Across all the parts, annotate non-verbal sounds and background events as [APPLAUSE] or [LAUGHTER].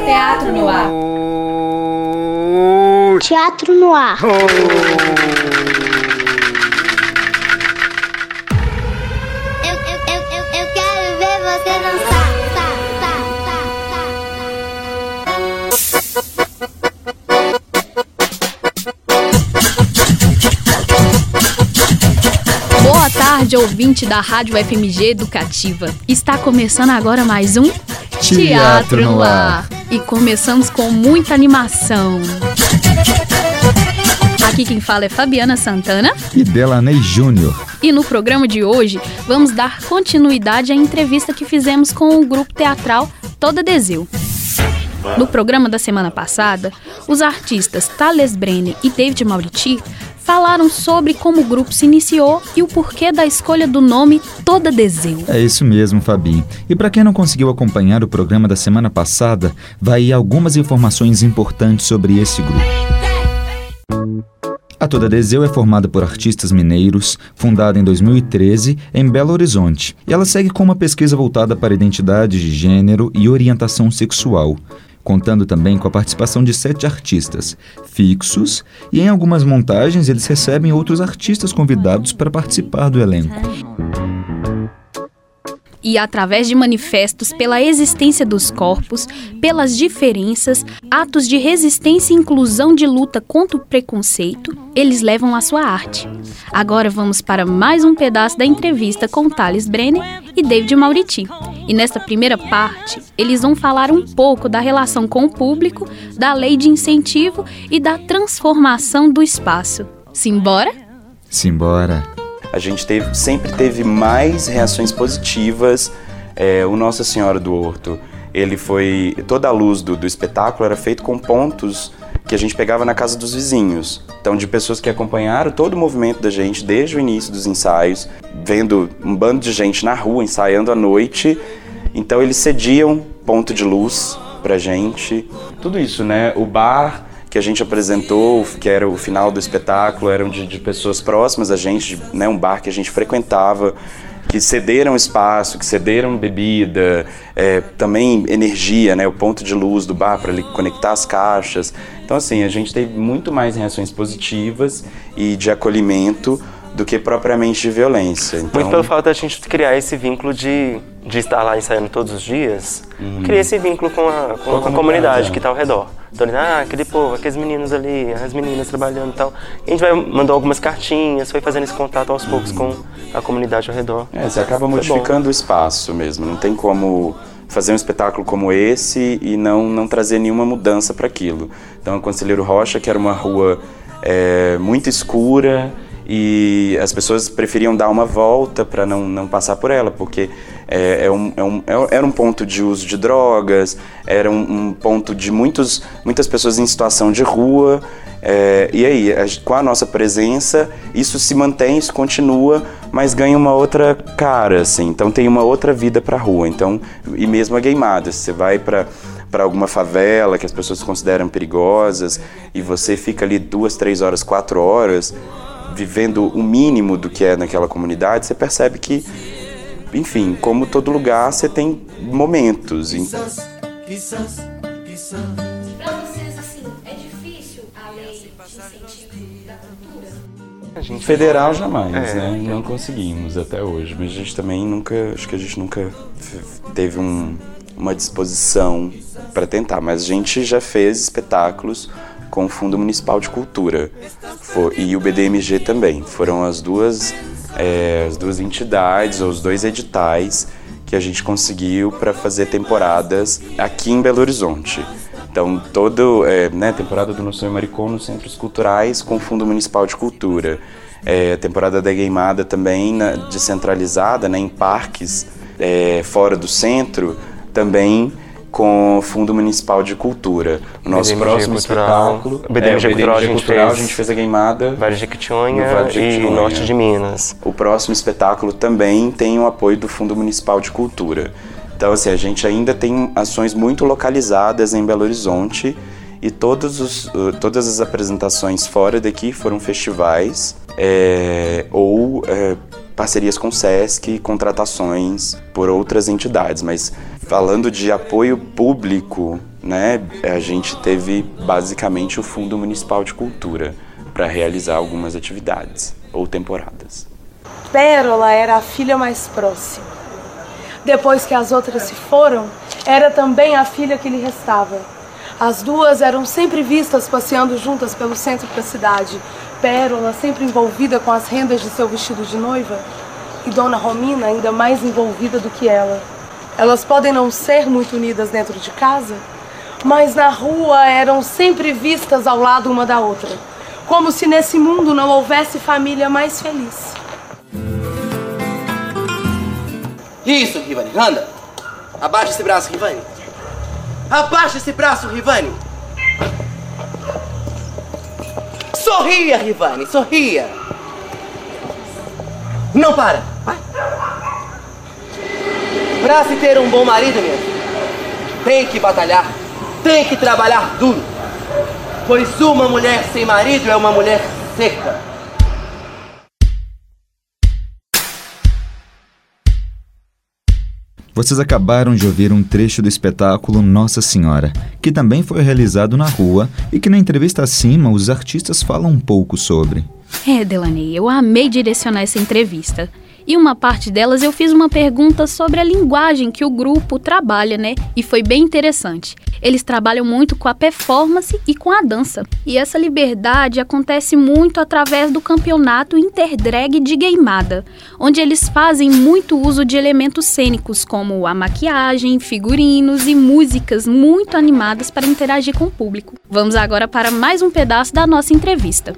Teatro no ar. Teatro no ar. Eu, eu, eu, eu, quero ver você dançar. Tarde, ouvinte da Rádio FMG Educativa. Está começando agora mais um Teatro no Ar. E começamos com muita animação. Aqui quem fala é Fabiana Santana E Delaney Júnior. e no programa de hoje vamos dar continuidade à entrevista que fizemos com o grupo teatral Toda Deseu. No programa da semana passada, os artistas Thales Brenner e David Mauriti falaram sobre como o grupo se iniciou e o porquê da escolha do nome Toda Deseu. É isso mesmo, Fabi. E para quem não conseguiu acompanhar o programa da semana passada, vai algumas informações importantes sobre esse grupo. A Toda Deseu é formada por artistas mineiros, fundada em 2013 em Belo Horizonte. E ela segue com uma pesquisa voltada para identidade de gênero e orientação sexual, contando também com a participação de sete artistas fixos e em algumas montagens eles recebem outros artistas convidados para participar do elenco. e através de manifestos pela existência dos corpos, pelas diferenças, atos de resistência e inclusão de luta contra o preconceito, eles levam a sua arte. Agora vamos para mais um pedaço da entrevista com Thales Brenner e David Mauriti. E nesta primeira parte, eles vão falar um pouco da relação com o público, da lei de incentivo e da transformação do espaço. Simbora? Simbora! a gente teve- sempre teve mais reações positivas. É, o Nossa Senhora do Horto, ele foi. Toda a luz do, do espetáculo era feito com pontos que a gente pegava na casa dos vizinhos. Então, de pessoas que acompanharam todo o movimento da gente desde o início dos ensaios, vendo um bando de gente na rua ensaiando à noite. Então, eles cediam ponto de luz pra gente. Tudo isso, né? O bar que a gente apresentou, que era o final do espetáculo, eram de, de pessoas próximas a gente, né, um bar que a gente frequentava, que cederam espaço, que cederam bebida, é, também energia, né, o ponto de luz do bar para conectar as caixas. Então, assim, a gente teve muito mais reações positivas e de acolhimento do que propriamente de violência. Então, Muito pelo fato da gente criar esse vínculo de, de estar lá ensaiando todos os dias, criar esse vínculo com a, com, Com a comunidade, é. que está ao redor. Então, ah, aquele povo, aqueles meninos ali, as meninas trabalhando e tal. E a gente vai mandou algumas cartinhas, foi fazendo esse contato aos poucos com a comunidade ao redor. É, você acaba modificando o espaço mesmo. Não tem como fazer um espetáculo como esse e não, não trazer nenhuma mudança para aquilo. Então, a Conselheiro Rocha, que era uma rua é, muito escura e as pessoas preferiam dar uma volta para não, não passar por ela, porque é, é um, é um- é- era um ponto de uso de drogas, era um, um ponto de muitos, muitas pessoas em situação de rua. é, e aí, a com a nossa presença, isso se mantém, isso continua, mas ganha uma outra cara, assim. Então tem uma outra vida para a rua. Então, e mesmo a se você vai para para alguma favela que as pessoas consideram perigosas e você fica ali duas, três horas, quatro horas vivendo o mínimo do que é naquela comunidade, você percebe que, enfim, como todo lugar, você tem momentos. Em- Pra vocês, assim, é difícil a lei de incentivo da cultura? A gente Federal jamais, É, né? Não conseguimos até hoje, mas a gente também nunca, acho que a gente nunca teve um- uma disposição para tentar, mas a gente já fez espetáculos com o Fundo Municipal de Cultura Fo- e o BDMG também. Foram as duas, é, as duas entidades ou os dois editais que a gente conseguiu para fazer temporadas aqui em Belo Horizonte. Então, todo, é, né, temporada do Noção e Maricon nos centros culturais com o Fundo Municipal de Cultura. É, temporada da Gameada também na- descentralizada, né, em parques é, fora do centro, também com o Fundo Municipal de Cultura. O nosso BDMG próximo Cultural. espetáculo... O BDMG é, o Cultural a gente Cultural, fez- a gente fez a Gameada Vale de no Jequitinhonha Vale de e norte de Minas. o próximo espetáculo também tem o apoio do Fundo Municipal de Cultura. Então, assim, a gente ainda tem ações muito localizadas em Belo Horizonte e todos os, uh, todas as apresentações fora daqui foram festivais é, ou é, parcerias com o SESC, contratações por outras entidades. Mas falando de apoio público, né, a gente teve basicamente o Fundo Municipal de Cultura para realizar algumas atividades ou temporadas. Pérola era a filha mais próxima. Depois que as outras se foram, era também a filha que lhe restava. As duas eram sempre vistas passeando juntas pelo centro da cidade. Pérola sempre envolvida com as rendas de seu vestido de noiva e Dona Romina ainda mais envolvida do que ela. Elas podem não ser muito unidas dentro de casa, mas na rua eram sempre vistas ao lado uma da outra, como se nesse mundo não houvesse família mais feliz. Isso, Rivani, anda. Abaixa esse braço, Rivani. Abaixa esse braço, Rivani. Sorria, Rivani, sorria. Não para. Vai. Pra se ter um bom marido, minha filha, tem que batalhar, tem que trabalhar duro. Pois uma mulher sem marido é uma mulher seca. Vocês acabaram de ouvir um trecho do espetáculo Nossa Senhora, que também foi realizado na rua e que na entrevista acima os artistas falam um pouco sobre. É, Delaney, eu amei direcionar essa entrevista. E uma parte delas eu fiz uma pergunta sobre a linguagem que o grupo trabalha, né? E foi bem interessante. Eles trabalham muito com a performance e com a dança. E essa liberdade acontece muito através do campeonato Interdrag de Gameada, onde eles fazem muito uso de elementos cênicos como a maquiagem, figurinos e músicas muito animadas para interagir com o público. Vamos agora para mais um pedaço da nossa entrevista.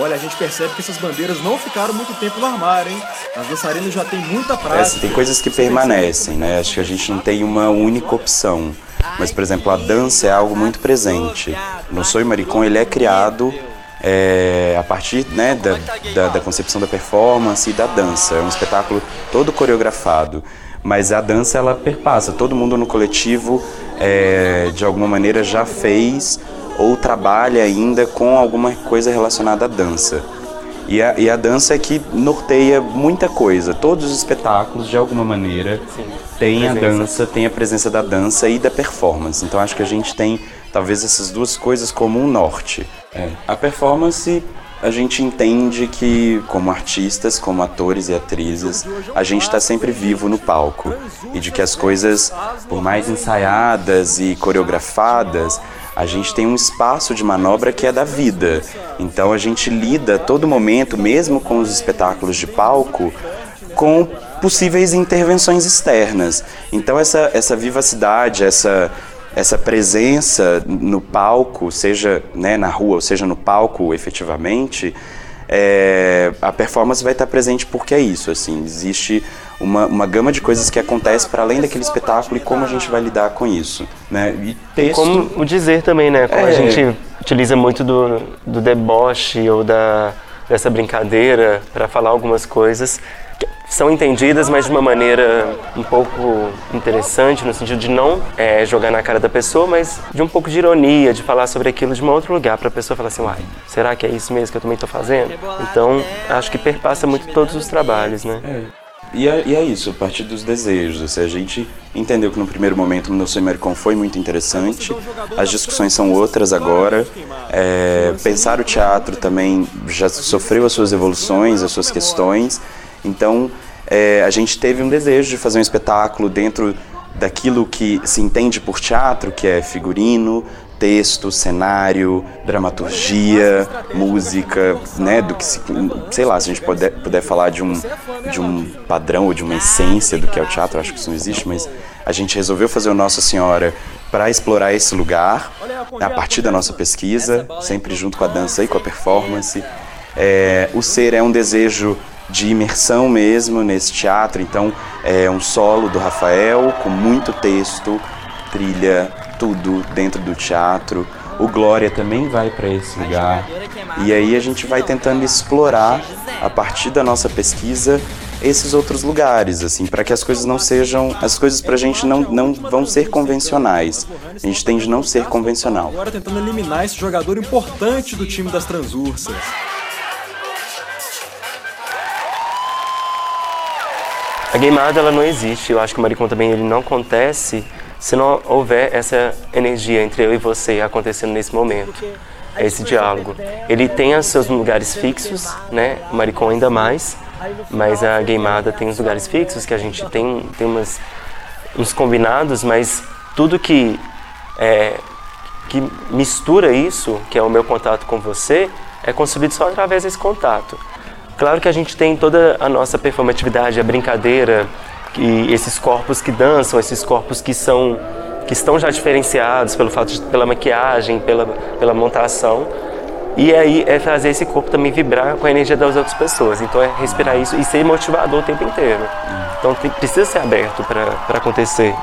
Olha, a gente percebe que essas bandeiras não ficaram muito tempo no armário, hein? As dançarinas já têm muita É, prática. assim, tem coisas que permanecem, né? Acho que a gente não tem uma única opção. Mas, por exemplo, a dança é algo muito presente. No Sou Maricon, ele é criado é, a partir né, da, da, da concepção da performance e da dança. É um espetáculo todo coreografado. Mas a dança, ela perpassa. Todo mundo no coletivo, é, de alguma maneira, já fez ou trabalha ainda com alguma coisa relacionada à dança. E a, e a dança é que norteia muita coisa. Todos os espetáculos, de alguma maneira, tem a dança, tem a presença da dança e da performance. Então acho que a gente tem talvez essas duas coisas como um norte. É. A performance a gente entende que, como artistas, como atores e atrizes, a gente está sempre vivo no palco. E de que as coisas, por mais ensaiadas e coreografadas, a gente tem um espaço de manobra que é da vida. Então a gente lida a todo momento, mesmo com os espetáculos de palco, com possíveis intervenções externas. Então essa, essa vivacidade, essa, essa presença no palco, seja né, na rua ou seja no palco efetivamente, é, a performance vai estar presente porque é isso, assim, existe uma, uma gama de coisas que acontece para além daquele espetáculo e como a gente vai lidar com isso, né? E texto... Como o dizer também, né? Como É. a gente utiliza muito do, do deboche ou da, dessa brincadeira para falar algumas coisas que são entendidas, mas de uma maneira um pouco interessante, no sentido de não é, jogar na cara da pessoa, mas de um pouco de ironia, de falar sobre aquilo de um outro lugar, para a pessoa falar assim, uai, será que é isso mesmo que eu também estou fazendo? Então, acho que perpassa muito todos os trabalhos, né? E é, e é isso, a partir dos desejos. Assim, a gente entendeu que no primeiro momento o meu Americon foi muito interessante, as discussões são outras agora. É, pensar o teatro também já sofreu as suas evoluções, as suas questões. Então é, a gente teve um desejo de fazer um espetáculo dentro daquilo que se entende por teatro, que é figurino, texto, cenário, dramaturgia, música, né, do que se, sei lá, se a gente puder, puder falar de um de um padrão ou de uma essência do que é o teatro, acho que isso não existe, mas a gente resolveu fazer o Nossa Senhora para explorar esse lugar a partir da nossa pesquisa, sempre junto com a dança e com a performance. É, o ser é um desejo de imersão mesmo nesse teatro, então é um solo do Rafael com muito texto, trilha, tudo dentro do teatro. O Glória também vai para esse lugar. E aí a gente vai tentando explorar a partir da nossa pesquisa esses outros lugares, assim, para que as coisas não sejam, as coisas pra gente não, não vão ser convencionais. A gente tende a não ser convencional. Agora tentando eliminar esse jogador importante do time das Transursas. A gameada ela não existe. Eu acho que o Maricon também ele não acontece se não houver essa energia entre eu e você acontecendo nesse momento. Esse diálogo. Ele tem os seus lugares fixos, né? O Maricon ainda mais, mas a gameada tem os lugares fixos que a gente tem, tem umas, uns combinados, mas tudo que é, que mistura isso, que é o meu contato com você, é construído só através desse contato. Claro que a gente tem toda a nossa performatividade, a brincadeira, e esses corpos que dançam, esses corpos que são que estão já diferenciados pelo fato de, pela maquiagem, pela pela montação. E aí é fazer esse corpo também vibrar com a energia das outras pessoas. Então é respirar isso e ser motivador o tempo inteiro. Então tem, precisa ser aberto para acontecer.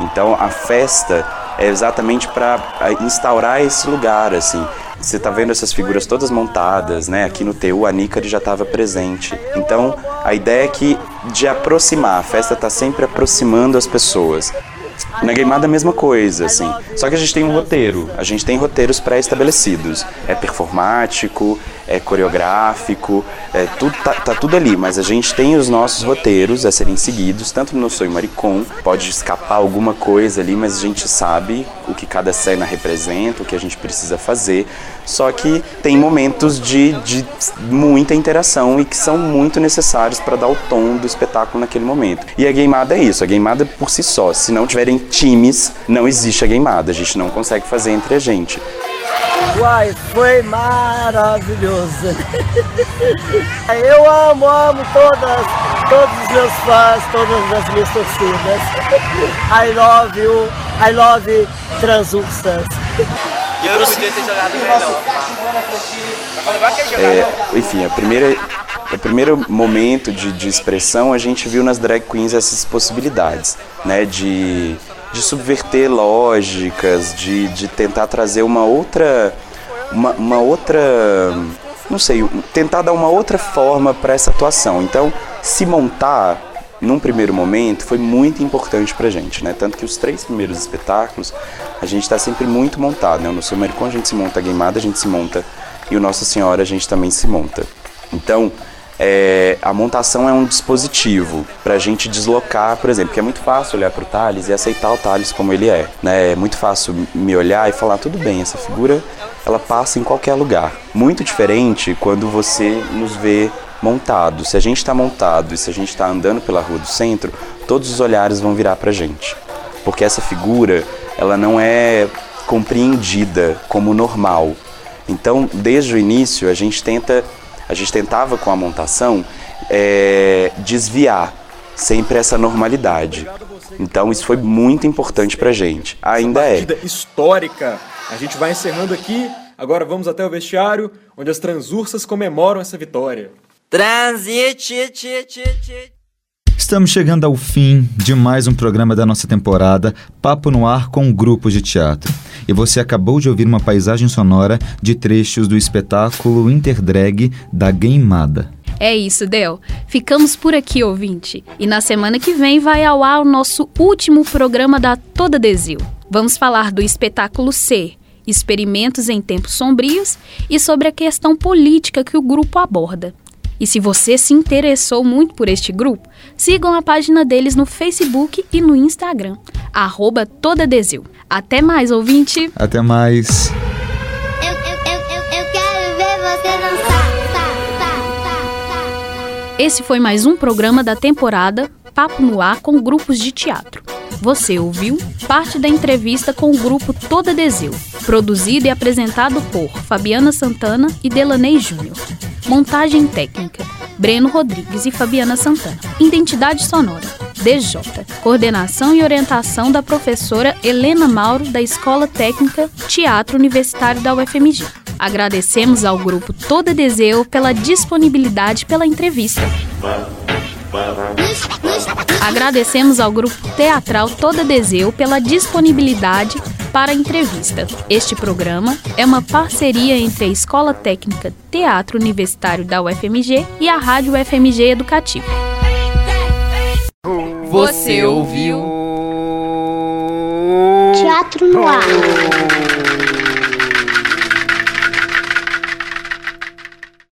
Então a festa é exatamente para instaurar esse lugar, assim. Você tá vendo essas figuras todas montadas, né? Aqui no TU a Nícari já estava presente. Então a ideia é que de aproximar, a festa está sempre aproximando as pessoas. Na Gameada a mesma coisa, assim. Só que a gente tem um roteiro, a gente tem roteiros pré-estabelecidos. É performático, é coreográfico, é tudo, tá, tá, tudo ali, mas a gente tem os nossos roteiros a serem seguidos, tanto no Sonho Maricom, pode escapar alguma coisa ali, mas a gente sabe o que cada cena representa, o que a gente precisa fazer. Só que tem momentos de, de muita interação e que são muito necessários para dar o tom do espetáculo naquele momento. E a gameada é isso, a gameada por si só. Se não tiverem times, não existe a gameada, a gente não consegue fazer entre a gente. Uai, foi maravilhoso. [LAUGHS] Eu amo, amo todas, todos os meus fãs, todas as minhas torcidas. I love you, I love Transursas. Eu não podia ter jogado melhor. É, enfim, a primeira, o primeiro momento de, de expressão a gente viu nas drag queens essas possibilidades, né, de, de subverter lógicas, de, de tentar trazer uma outra, uma, uma outra, não sei, tentar dar uma outra forma para essa atuação. Então, se montar num primeiro momento foi muito importante pra gente, né? Tanto que os três primeiros espetáculos a gente está sempre muito montado, né? No Seu a gente se monta a Gameada, a gente se monta e o Nossa Senhora a gente também se monta. Então, é, a montação é um dispositivo para a gente deslocar, por exemplo, que é muito fácil olhar para o Thales e aceitar o Thales como ele é. Né? É muito fácil me olhar e falar, tudo bem, essa figura ela passa em qualquer lugar. Muito diferente quando você nos vê montado. Se a gente está montado e se a gente está andando pela rua do centro, todos os olhares vão virar para a gente. Porque essa figura, ela não é compreendida como normal. Então, desde o início, a gente tenta, a gente tentava com a montação é, desviar sempre essa normalidade. Então, isso foi muito importante para a gente. Ainda é. histórica. A gente vai encerrando aqui. Agora vamos até o vestiário, onde as transursas comemoram essa vitória. Transite, Estamos chegando ao fim de mais um programa da nossa temporada Papo no Ar com grupos de teatro. E você acabou de ouvir uma paisagem sonora de trechos do espetáculo Interdrag da Gameada. É isso, Del. Ficamos por aqui, ouvinte. E na semana que vem vai ao ar o nosso último programa da Toda Desil. Vamos falar do espetáculo C, Experimentos em Tempos Sombrios, e sobre a questão política que o grupo aborda. E se você se interessou muito por este grupo, sigam a página deles no Facebook e no Instagram, arroba Todadesil. Até mais, ouvinte! Até mais! Eu, eu, eu, eu, eu quero ver você dançar. Tá, tá, tá, tá. Esse foi mais um programa da temporada Papo no Ar com grupos de teatro. Você ouviu parte da entrevista com o grupo Toda Deseu, produzido e apresentado por Fabiana Santana e Delaney Júnior. Montagem técnica: Breno Rodrigues e Fabiana Santana. Identidade sonora: DJ. Coordenação e orientação da professora Helena Mauro, da Escola Técnica Teatro Universitário da UFMG. Agradecemos ao grupo Toda Deseu pela disponibilidade pela entrevista. Agradecemos ao grupo teatral Toda Deseu pela disponibilidade para a entrevista. Este programa é uma parceria entre a Escola Técnica Teatro Universitário da UFMG e a Rádio UFMG Educativa. Você ouviu? Teatro no ar.